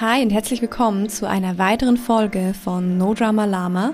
Hi und herzlich willkommen zu einer weiteren Folge von No Drama Lama.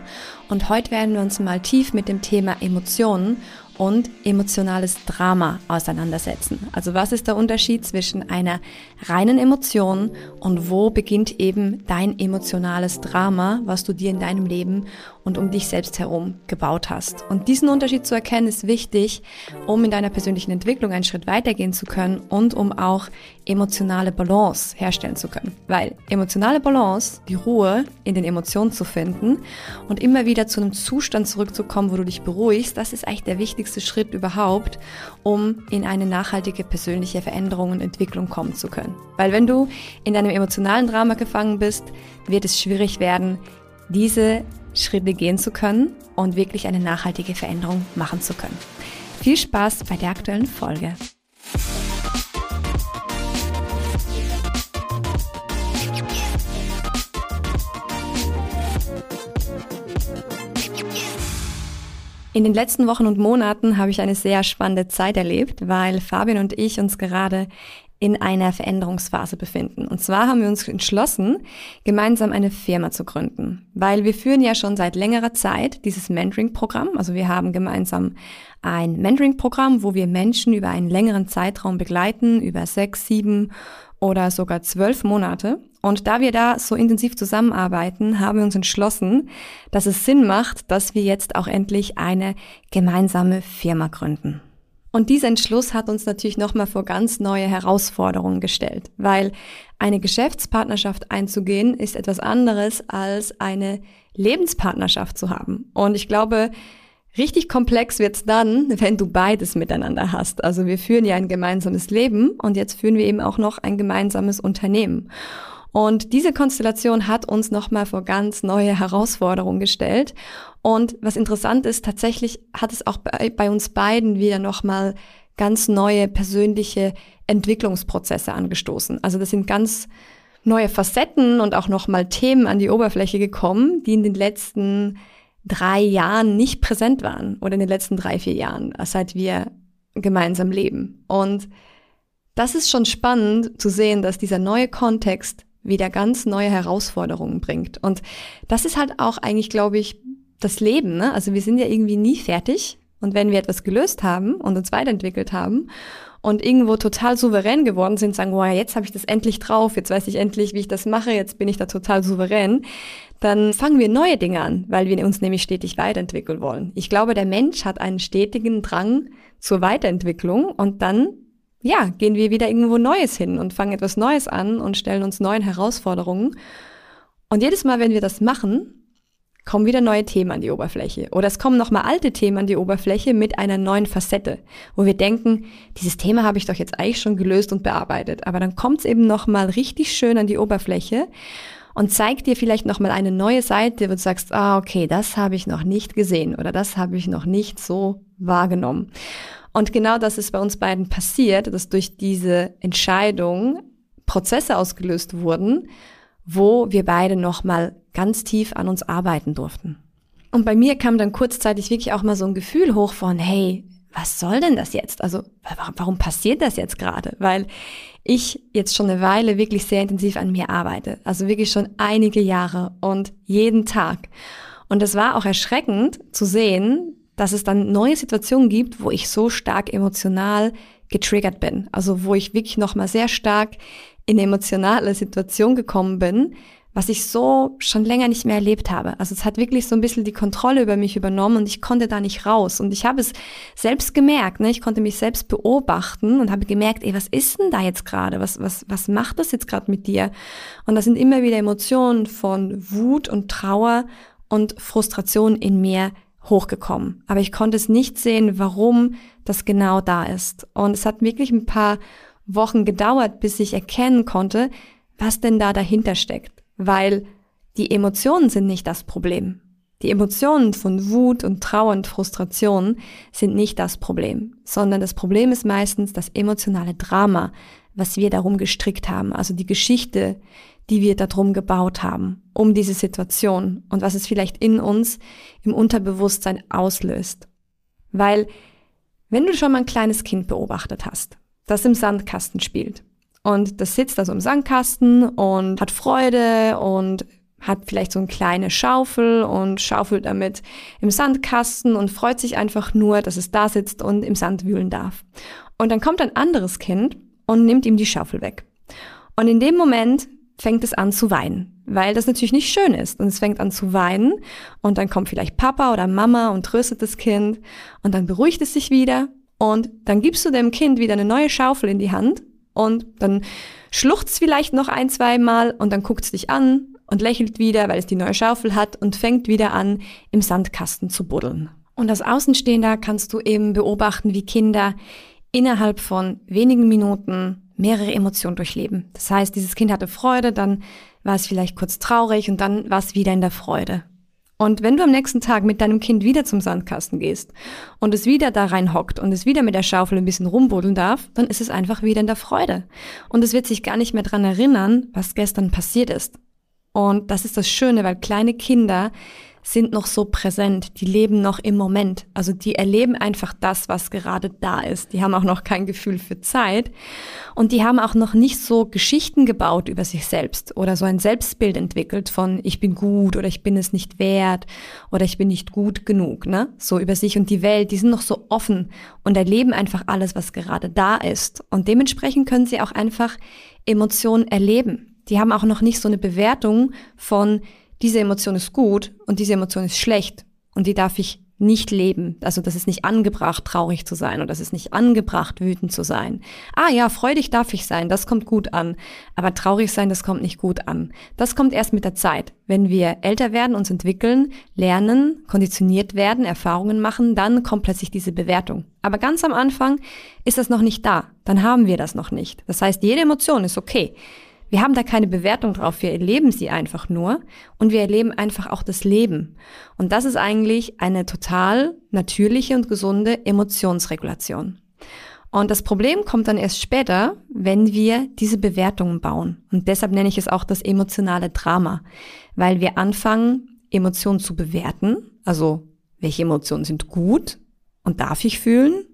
Und heute werden wir uns mal tief mit dem Thema Emotionen und emotionales Drama auseinandersetzen. Also was ist der Unterschied zwischen einer reinen Emotion und wo beginnt eben dein emotionales Drama, was du dir in deinem Leben und um dich selbst herum gebaut hast. Und diesen Unterschied zu erkennen ist wichtig, um in deiner persönlichen Entwicklung einen Schritt weitergehen zu können und um auch emotionale Balance herstellen zu können. Weil emotionale Balance, die Ruhe in den Emotionen zu finden und immer wieder zu einem Zustand zurückzukommen, wo du dich beruhigst, das ist eigentlich der wichtigste Schritt überhaupt, um in eine nachhaltige persönliche Veränderung und Entwicklung kommen zu können. Weil wenn du in deinem emotionalen Drama gefangen bist, wird es schwierig werden, diese Schritte gehen zu können und wirklich eine nachhaltige Veränderung machen zu können. Viel Spaß bei der aktuellen Folge. In den letzten Wochen und Monaten habe ich eine sehr spannende Zeit erlebt, weil Fabian und ich uns gerade in einer Veränderungsphase befinden. Und zwar haben wir uns entschlossen, gemeinsam eine Firma zu gründen, weil wir führen ja schon seit längerer Zeit dieses Mentoring-Programm. Also wir haben gemeinsam ein Mentoring-Programm, wo wir Menschen über einen längeren Zeitraum begleiten, über sechs, sieben oder sogar zwölf Monate. Und da wir da so intensiv zusammenarbeiten, haben wir uns entschlossen, dass es Sinn macht, dass wir jetzt auch endlich eine gemeinsame Firma gründen. Und dieser Entschluss hat uns natürlich nochmal vor ganz neue Herausforderungen gestellt, weil eine Geschäftspartnerschaft einzugehen ist etwas anderes als eine Lebenspartnerschaft zu haben. Und ich glaube, richtig komplex wird's dann, wenn du beides miteinander hast. Also wir führen ja ein gemeinsames Leben und jetzt führen wir eben auch noch ein gemeinsames Unternehmen. Und diese Konstellation hat uns nochmal vor ganz neue Herausforderungen gestellt. Und was interessant ist, tatsächlich hat es auch bei, bei uns beiden wieder nochmal ganz neue persönliche Entwicklungsprozesse angestoßen. Also das sind ganz neue Facetten und auch nochmal Themen an die Oberfläche gekommen, die in den letzten drei Jahren nicht präsent waren oder in den letzten drei, vier Jahren, seit wir gemeinsam leben. Und das ist schon spannend zu sehen, dass dieser neue Kontext wieder ganz neue Herausforderungen bringt. Und das ist halt auch eigentlich, glaube ich, das Leben. Ne? Also wir sind ja irgendwie nie fertig. Und wenn wir etwas gelöst haben und uns weiterentwickelt haben und irgendwo total souverän geworden sind, sagen, wow, jetzt habe ich das endlich drauf, jetzt weiß ich endlich, wie ich das mache, jetzt bin ich da total souverän, dann fangen wir neue Dinge an, weil wir uns nämlich stetig weiterentwickeln wollen. Ich glaube, der Mensch hat einen stetigen Drang zur Weiterentwicklung und dann ja, gehen wir wieder irgendwo Neues hin und fangen etwas Neues an und stellen uns neuen Herausforderungen. Und jedes Mal, wenn wir das machen, kommen wieder neue Themen an die Oberfläche. Oder es kommen nochmal alte Themen an die Oberfläche mit einer neuen Facette, wo wir denken, dieses Thema habe ich doch jetzt eigentlich schon gelöst und bearbeitet. Aber dann kommt es eben nochmal richtig schön an die Oberfläche und zeigt dir vielleicht nochmal eine neue Seite, wo du sagst, ah, okay, das habe ich noch nicht gesehen oder das habe ich noch nicht so wahrgenommen. Und genau das ist bei uns beiden passiert, dass durch diese Entscheidung Prozesse ausgelöst wurden, wo wir beide nochmal ganz tief an uns arbeiten durften. Und bei mir kam dann kurzzeitig wirklich auch mal so ein Gefühl hoch von, hey, was soll denn das jetzt? Also warum passiert das jetzt gerade? Weil ich jetzt schon eine Weile wirklich sehr intensiv an mir arbeite. Also wirklich schon einige Jahre und jeden Tag. Und es war auch erschreckend zu sehen, dass es dann neue Situationen gibt, wo ich so stark emotional getriggert bin. Also wo ich wirklich nochmal sehr stark in eine emotionale Situation gekommen bin, was ich so schon länger nicht mehr erlebt habe. Also es hat wirklich so ein bisschen die Kontrolle über mich übernommen und ich konnte da nicht raus. Und ich habe es selbst gemerkt, ne? ich konnte mich selbst beobachten und habe gemerkt, ey, was ist denn da jetzt gerade? Was, was, was macht das jetzt gerade mit dir? Und da sind immer wieder Emotionen von Wut und Trauer und Frustration in mir hochgekommen. Aber ich konnte es nicht sehen, warum das genau da ist. Und es hat wirklich ein paar Wochen gedauert, bis ich erkennen konnte, was denn da dahinter steckt. Weil die Emotionen sind nicht das Problem. Die Emotionen von Wut und Trauer und Frustration sind nicht das Problem, sondern das Problem ist meistens das emotionale Drama, was wir darum gestrickt haben, also die Geschichte, die wir darum gebaut haben, um diese Situation und was es vielleicht in uns im Unterbewusstsein auslöst. Weil, wenn du schon mal ein kleines Kind beobachtet hast, das im Sandkasten spielt Und das sitzt also im Sandkasten und hat Freude und hat vielleicht so eine kleine Schaufel und schaufelt damit im Sandkasten und freut sich einfach nur, dass es da sitzt und im Sand wühlen darf. Und dann kommt ein anderes Kind und nimmt ihm die Schaufel weg. Und in dem Moment fängt es an zu weinen, weil das natürlich nicht schön ist. Und es fängt an zu weinen und dann kommt vielleicht Papa oder Mama und tröstet das Kind und dann beruhigt es sich wieder und dann gibst du dem Kind wieder eine neue Schaufel in die Hand und dann schluchzt vielleicht noch ein, zwei Mal und dann guckt es dich an und lächelt wieder, weil es die neue Schaufel hat und fängt wieder an, im Sandkasten zu buddeln. Und als Außenstehender kannst du eben beobachten, wie Kinder innerhalb von wenigen Minuten mehrere Emotionen durchleben. Das heißt, dieses Kind hatte Freude, dann war es vielleicht kurz traurig und dann war es wieder in der Freude. Und wenn du am nächsten Tag mit deinem Kind wieder zum Sandkasten gehst und es wieder da rein hockt und es wieder mit der Schaufel ein bisschen rumbuddeln darf, dann ist es einfach wieder in der Freude. Und es wird sich gar nicht mehr dran erinnern, was gestern passiert ist. Und das ist das Schöne, weil kleine Kinder sind noch so präsent, die leben noch im Moment. Also die erleben einfach das, was gerade da ist. Die haben auch noch kein Gefühl für Zeit und die haben auch noch nicht so Geschichten gebaut über sich selbst oder so ein Selbstbild entwickelt von ich bin gut oder ich bin es nicht wert oder ich bin nicht gut genug, ne? So über sich und die Welt, die sind noch so offen und erleben einfach alles, was gerade da ist und dementsprechend können sie auch einfach Emotionen erleben. Die haben auch noch nicht so eine Bewertung von diese Emotion ist gut und diese Emotion ist schlecht und die darf ich nicht leben. Also das ist nicht angebracht, traurig zu sein oder das ist nicht angebracht, wütend zu sein. Ah ja, freudig darf ich sein, das kommt gut an. Aber traurig sein, das kommt nicht gut an. Das kommt erst mit der Zeit. Wenn wir älter werden, uns entwickeln, lernen, konditioniert werden, Erfahrungen machen, dann kommt plötzlich diese Bewertung. Aber ganz am Anfang ist das noch nicht da. Dann haben wir das noch nicht. Das heißt, jede Emotion ist okay. Wir haben da keine Bewertung drauf, wir erleben sie einfach nur und wir erleben einfach auch das Leben. Und das ist eigentlich eine total natürliche und gesunde Emotionsregulation. Und das Problem kommt dann erst später, wenn wir diese Bewertungen bauen. Und deshalb nenne ich es auch das emotionale Drama, weil wir anfangen, Emotionen zu bewerten. Also, welche Emotionen sind gut und darf ich fühlen?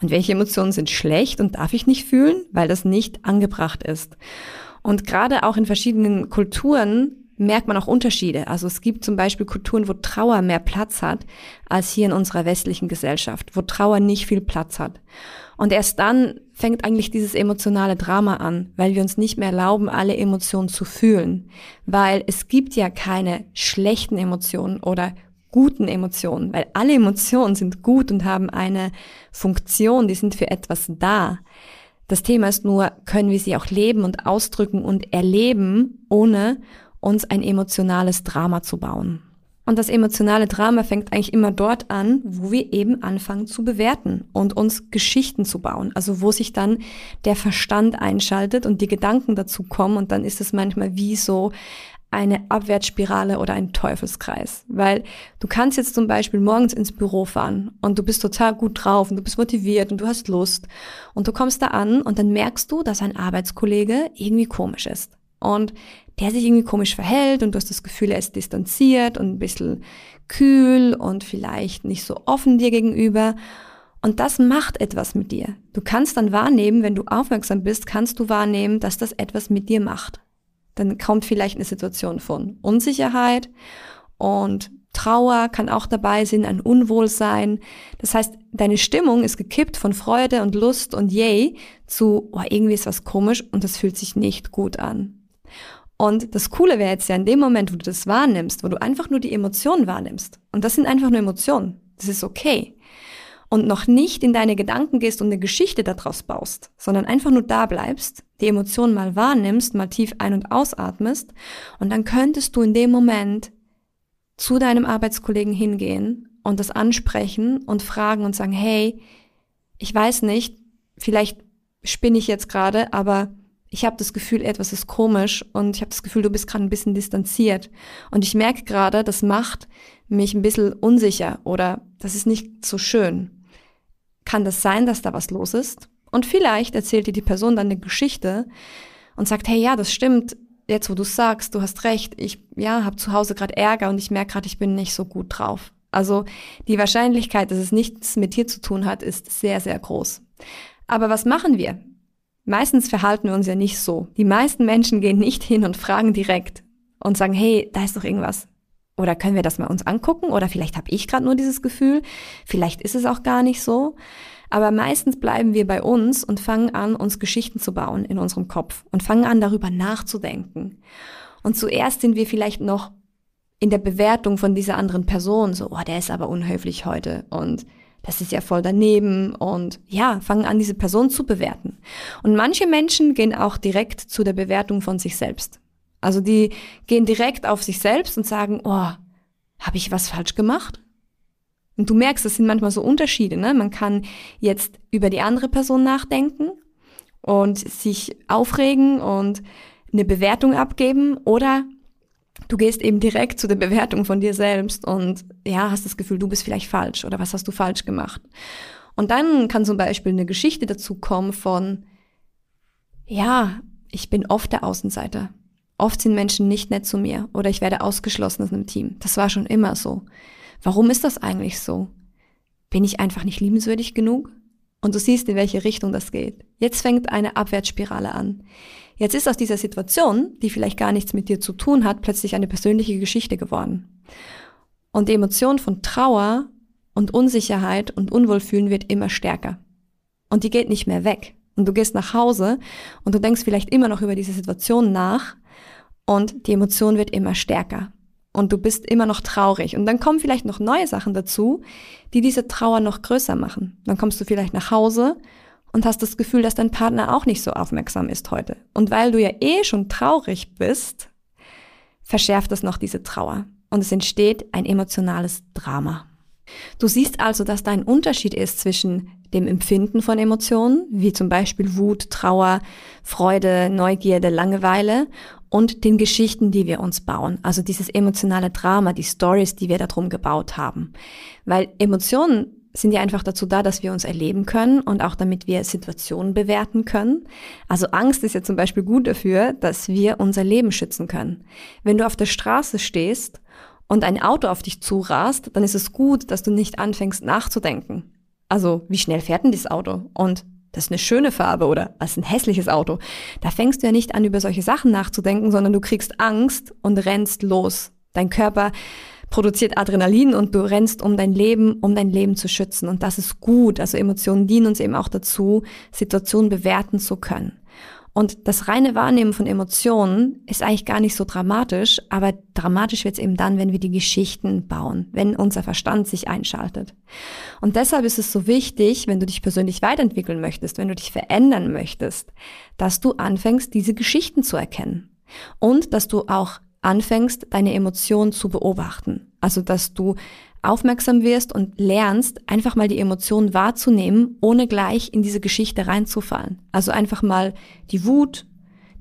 Und welche Emotionen sind schlecht und darf ich nicht fühlen, weil das nicht angebracht ist. Und gerade auch in verschiedenen Kulturen merkt man auch Unterschiede. Also es gibt zum Beispiel Kulturen, wo Trauer mehr Platz hat als hier in unserer westlichen Gesellschaft, wo Trauer nicht viel Platz hat. Und erst dann fängt eigentlich dieses emotionale Drama an, weil wir uns nicht mehr erlauben, alle Emotionen zu fühlen. Weil es gibt ja keine schlechten Emotionen oder guten Emotionen, weil alle Emotionen sind gut und haben eine Funktion, die sind für etwas da. Das Thema ist nur, können wir sie auch leben und ausdrücken und erleben, ohne uns ein emotionales Drama zu bauen. Und das emotionale Drama fängt eigentlich immer dort an, wo wir eben anfangen zu bewerten und uns Geschichten zu bauen. Also wo sich dann der Verstand einschaltet und die Gedanken dazu kommen und dann ist es manchmal wie so eine Abwärtsspirale oder ein Teufelskreis. Weil du kannst jetzt zum Beispiel morgens ins Büro fahren und du bist total gut drauf und du bist motiviert und du hast Lust und du kommst da an und dann merkst du, dass ein Arbeitskollege irgendwie komisch ist und der sich irgendwie komisch verhält und du hast das Gefühl, er ist distanziert und ein bisschen kühl und vielleicht nicht so offen dir gegenüber. Und das macht etwas mit dir. Du kannst dann wahrnehmen, wenn du aufmerksam bist, kannst du wahrnehmen, dass das etwas mit dir macht dann kommt vielleicht eine Situation von Unsicherheit und Trauer kann auch dabei sein, ein Unwohlsein. Das heißt, deine Stimmung ist gekippt von Freude und Lust und Yay zu, oh, irgendwie ist was komisch und das fühlt sich nicht gut an. Und das Coole wäre jetzt ja in dem Moment, wo du das wahrnimmst, wo du einfach nur die Emotionen wahrnimmst. Und das sind einfach nur Emotionen. Das ist okay und noch nicht in deine Gedanken gehst und eine Geschichte daraus baust, sondern einfach nur da bleibst, die Emotionen mal wahrnimmst, mal tief ein- und ausatmest und dann könntest du in dem Moment zu deinem Arbeitskollegen hingehen und das ansprechen und fragen und sagen, hey, ich weiß nicht, vielleicht spinne ich jetzt gerade, aber ich habe das Gefühl, etwas ist komisch und ich habe das Gefühl, du bist gerade ein bisschen distanziert. Und ich merke gerade, das macht mich ein bisschen unsicher oder das ist nicht so schön kann das sein, dass da was los ist. Und vielleicht erzählt dir die Person dann eine Geschichte und sagt, hey, ja, das stimmt. Jetzt, wo du sagst, du hast recht. Ich, ja, habe zu Hause gerade Ärger und ich merke gerade, ich bin nicht so gut drauf. Also die Wahrscheinlichkeit, dass es nichts mit dir zu tun hat, ist sehr, sehr groß. Aber was machen wir? Meistens verhalten wir uns ja nicht so. Die meisten Menschen gehen nicht hin und fragen direkt und sagen, hey, da ist doch irgendwas. Oder können wir das mal uns angucken? Oder vielleicht habe ich gerade nur dieses Gefühl. Vielleicht ist es auch gar nicht so. Aber meistens bleiben wir bei uns und fangen an, uns Geschichten zu bauen in unserem Kopf und fangen an, darüber nachzudenken. Und zuerst sind wir vielleicht noch in der Bewertung von dieser anderen Person so, oh, der ist aber unhöflich heute und das ist ja voll daneben und ja, fangen an, diese Person zu bewerten. Und manche Menschen gehen auch direkt zu der Bewertung von sich selbst. Also die gehen direkt auf sich selbst und sagen, oh, habe ich was falsch gemacht? Und du merkst, es sind manchmal so Unterschiede. Ne? Man kann jetzt über die andere Person nachdenken und sich aufregen und eine Bewertung abgeben oder du gehst eben direkt zu der Bewertung von dir selbst und ja, hast das Gefühl, du bist vielleicht falsch oder was hast du falsch gemacht. Und dann kann zum Beispiel eine Geschichte dazu kommen von, ja, ich bin oft der Außenseiter. Oft sind Menschen nicht nett zu mir oder ich werde ausgeschlossen aus einem Team. Das war schon immer so. Warum ist das eigentlich so? Bin ich einfach nicht liebenswürdig genug? Und du siehst, in welche Richtung das geht. Jetzt fängt eine Abwärtsspirale an. Jetzt ist aus dieser Situation, die vielleicht gar nichts mit dir zu tun hat, plötzlich eine persönliche Geschichte geworden. Und die Emotion von Trauer und Unsicherheit und Unwohlfühlen wird immer stärker. Und die geht nicht mehr weg. Und du gehst nach Hause und du denkst vielleicht immer noch über diese Situation nach und die Emotion wird immer stärker. Und du bist immer noch traurig. Und dann kommen vielleicht noch neue Sachen dazu, die diese Trauer noch größer machen. Dann kommst du vielleicht nach Hause und hast das Gefühl, dass dein Partner auch nicht so aufmerksam ist heute. Und weil du ja eh schon traurig bist, verschärft es noch diese Trauer. Und es entsteht ein emotionales Drama. Du siehst also, dass da ein Unterschied ist zwischen dem Empfinden von Emotionen, wie zum Beispiel Wut, Trauer, Freude, Neugierde, Langeweile und den Geschichten, die wir uns bauen. Also dieses emotionale Drama, die Stories, die wir darum gebaut haben. Weil Emotionen sind ja einfach dazu da, dass wir uns erleben können und auch damit wir Situationen bewerten können. Also Angst ist ja zum Beispiel gut dafür, dass wir unser Leben schützen können. Wenn du auf der Straße stehst und ein Auto auf dich zurast, dann ist es gut, dass du nicht anfängst nachzudenken. Also, wie schnell fährt denn dieses Auto? Und das ist eine schöne Farbe oder das ist ein hässliches Auto. Da fängst du ja nicht an, über solche Sachen nachzudenken, sondern du kriegst Angst und rennst los. Dein Körper produziert Adrenalin und du rennst um dein Leben, um dein Leben zu schützen. Und das ist gut. Also Emotionen dienen uns eben auch dazu, Situationen bewerten zu können. Und das reine Wahrnehmen von Emotionen ist eigentlich gar nicht so dramatisch, aber dramatisch wird es eben dann, wenn wir die Geschichten bauen, wenn unser Verstand sich einschaltet. Und deshalb ist es so wichtig, wenn du dich persönlich weiterentwickeln möchtest, wenn du dich verändern möchtest, dass du anfängst, diese Geschichten zu erkennen. Und dass du auch anfängst, deine Emotionen zu beobachten. Also, dass du aufmerksam wirst und lernst, einfach mal die Emotionen wahrzunehmen, ohne gleich in diese Geschichte reinzufallen. Also einfach mal die Wut,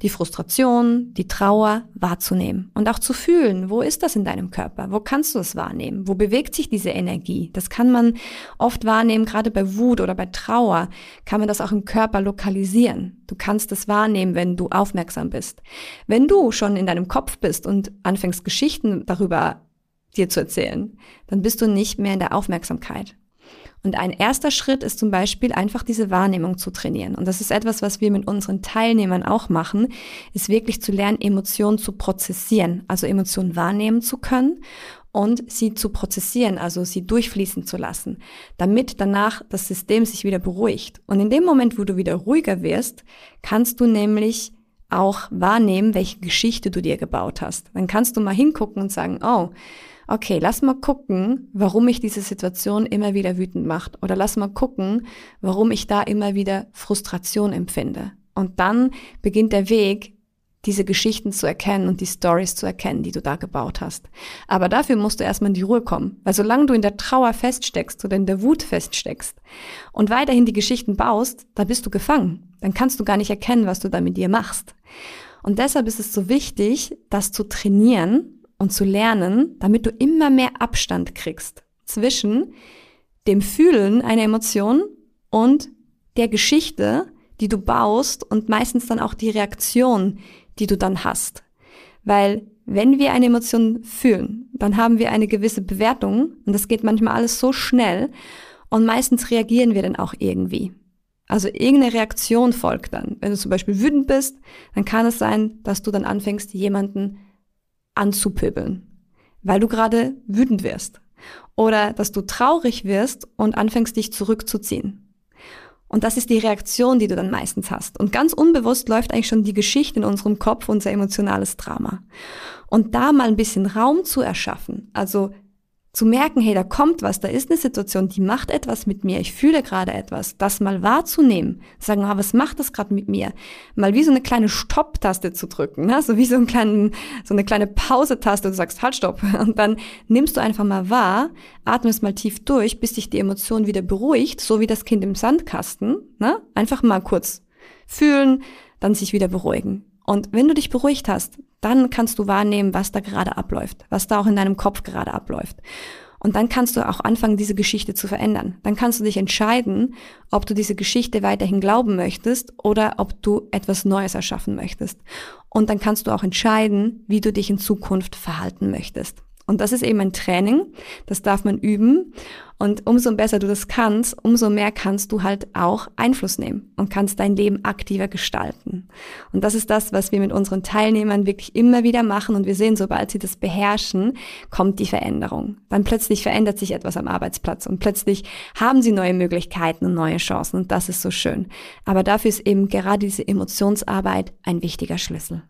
die Frustration, die Trauer wahrzunehmen und auch zu fühlen, wo ist das in deinem Körper? Wo kannst du es wahrnehmen? Wo bewegt sich diese Energie? Das kann man oft wahrnehmen, gerade bei Wut oder bei Trauer kann man das auch im Körper lokalisieren. Du kannst es wahrnehmen, wenn du aufmerksam bist. Wenn du schon in deinem Kopf bist und anfängst Geschichten darüber dir zu erzählen, dann bist du nicht mehr in der Aufmerksamkeit. Und ein erster Schritt ist zum Beispiel einfach diese Wahrnehmung zu trainieren. Und das ist etwas, was wir mit unseren Teilnehmern auch machen, ist wirklich zu lernen, Emotionen zu prozessieren, also Emotionen wahrnehmen zu können und sie zu prozessieren, also sie durchfließen zu lassen, damit danach das System sich wieder beruhigt. Und in dem Moment, wo du wieder ruhiger wirst, kannst du nämlich auch wahrnehmen, welche Geschichte du dir gebaut hast. Dann kannst du mal hingucken und sagen, oh, okay, lass mal gucken, warum mich diese Situation immer wieder wütend macht. Oder lass mal gucken, warum ich da immer wieder Frustration empfinde. Und dann beginnt der Weg, diese Geschichten zu erkennen und die Stories zu erkennen, die du da gebaut hast. Aber dafür musst du erstmal in die Ruhe kommen. Weil solange du in der Trauer feststeckst oder in der Wut feststeckst und weiterhin die Geschichten baust, da bist du gefangen. Dann kannst du gar nicht erkennen, was du da mit dir machst. Und deshalb ist es so wichtig, das zu trainieren und zu lernen, damit du immer mehr Abstand kriegst zwischen dem Fühlen einer Emotion und der Geschichte, die du baust und meistens dann auch die Reaktion, die du dann hast. Weil wenn wir eine Emotion fühlen, dann haben wir eine gewisse Bewertung und das geht manchmal alles so schnell und meistens reagieren wir dann auch irgendwie. Also irgendeine Reaktion folgt dann. Wenn du zum Beispiel wütend bist, dann kann es sein, dass du dann anfängst, jemanden anzupöbeln, weil du gerade wütend wirst. Oder dass du traurig wirst und anfängst, dich zurückzuziehen. Und das ist die Reaktion, die du dann meistens hast. Und ganz unbewusst läuft eigentlich schon die Geschichte in unserem Kopf, unser emotionales Drama. Und da mal ein bisschen Raum zu erschaffen, also zu merken, hey, da kommt was, da ist eine Situation, die macht etwas mit mir, ich fühle gerade etwas, das mal wahrzunehmen, sagen, ah, was macht das gerade mit mir? Mal wie so eine kleine Stopp-Taste zu drücken, ne? so wie so, einen kleinen, so eine kleine Pause-Taste, du sagst, halt, stopp. Und dann nimmst du einfach mal wahr, atmest mal tief durch, bis sich die Emotion wieder beruhigt, so wie das Kind im Sandkasten. Ne? Einfach mal kurz fühlen, dann sich wieder beruhigen. Und wenn du dich beruhigt hast, dann kannst du wahrnehmen, was da gerade abläuft, was da auch in deinem Kopf gerade abläuft. Und dann kannst du auch anfangen, diese Geschichte zu verändern. Dann kannst du dich entscheiden, ob du diese Geschichte weiterhin glauben möchtest oder ob du etwas Neues erschaffen möchtest. Und dann kannst du auch entscheiden, wie du dich in Zukunft verhalten möchtest. Und das ist eben ein Training, das darf man üben. Und umso besser du das kannst, umso mehr kannst du halt auch Einfluss nehmen und kannst dein Leben aktiver gestalten. Und das ist das, was wir mit unseren Teilnehmern wirklich immer wieder machen. Und wir sehen, sobald sie das beherrschen, kommt die Veränderung. Dann plötzlich verändert sich etwas am Arbeitsplatz und plötzlich haben sie neue Möglichkeiten und neue Chancen. Und das ist so schön. Aber dafür ist eben gerade diese Emotionsarbeit ein wichtiger Schlüssel.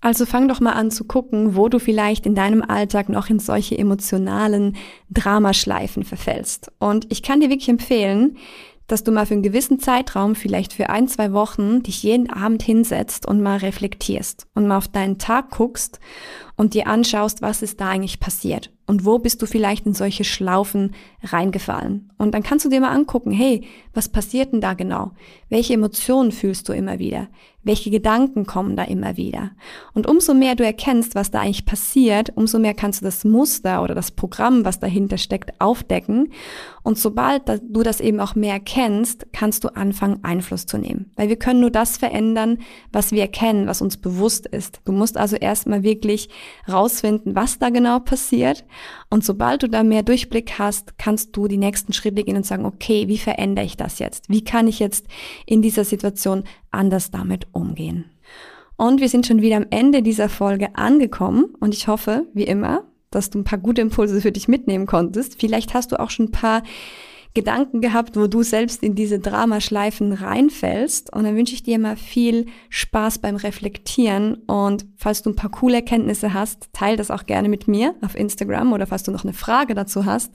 Also fang doch mal an zu gucken, wo du vielleicht in deinem Alltag noch in solche emotionalen Dramaschleifen verfällst. Und ich kann dir wirklich empfehlen, dass du mal für einen gewissen Zeitraum, vielleicht für ein, zwei Wochen, dich jeden Abend hinsetzt und mal reflektierst und mal auf deinen Tag guckst und dir anschaust, was ist da eigentlich passiert und wo bist du vielleicht in solche Schlaufen reingefallen. Und dann kannst du dir mal angucken, hey, was passiert denn da genau? Welche Emotionen fühlst du immer wieder? Welche Gedanken kommen da immer wieder? Und umso mehr du erkennst, was da eigentlich passiert, umso mehr kannst du das Muster oder das Programm, was dahinter steckt, aufdecken. Und sobald du das eben auch mehr kennst, kannst du anfangen, Einfluss zu nehmen. Weil wir können nur das verändern, was wir erkennen, was uns bewusst ist. Du musst also erstmal wirklich rausfinden, was da genau passiert. Und sobald du da mehr Durchblick hast, kannst du die nächsten Schritte gehen und sagen, okay, wie verändere ich das jetzt? Wie kann ich jetzt in dieser Situation anders damit umgehen? Und wir sind schon wieder am Ende dieser Folge angekommen und ich hoffe, wie immer, dass du ein paar gute Impulse für dich mitnehmen konntest. Vielleicht hast du auch schon ein paar Gedanken gehabt, wo du selbst in diese Dramaschleifen reinfällst. Und dann wünsche ich dir mal viel Spaß beim Reflektieren. Und falls du ein paar coole Erkenntnisse hast, teil das auch gerne mit mir auf Instagram. Oder falls du noch eine Frage dazu hast,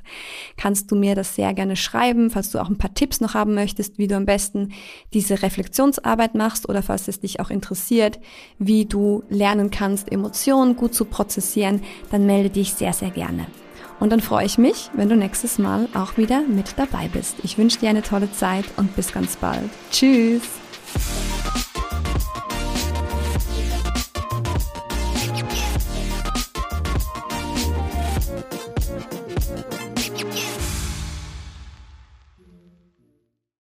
kannst du mir das sehr gerne schreiben. Falls du auch ein paar Tipps noch haben möchtest, wie du am besten diese Reflexionsarbeit machst. Oder falls es dich auch interessiert, wie du lernen kannst, Emotionen gut zu prozessieren, dann melde dich sehr, sehr gerne. Und dann freue ich mich, wenn du nächstes Mal auch wieder mit dabei bist. Ich wünsche dir eine tolle Zeit und bis ganz bald. Tschüss!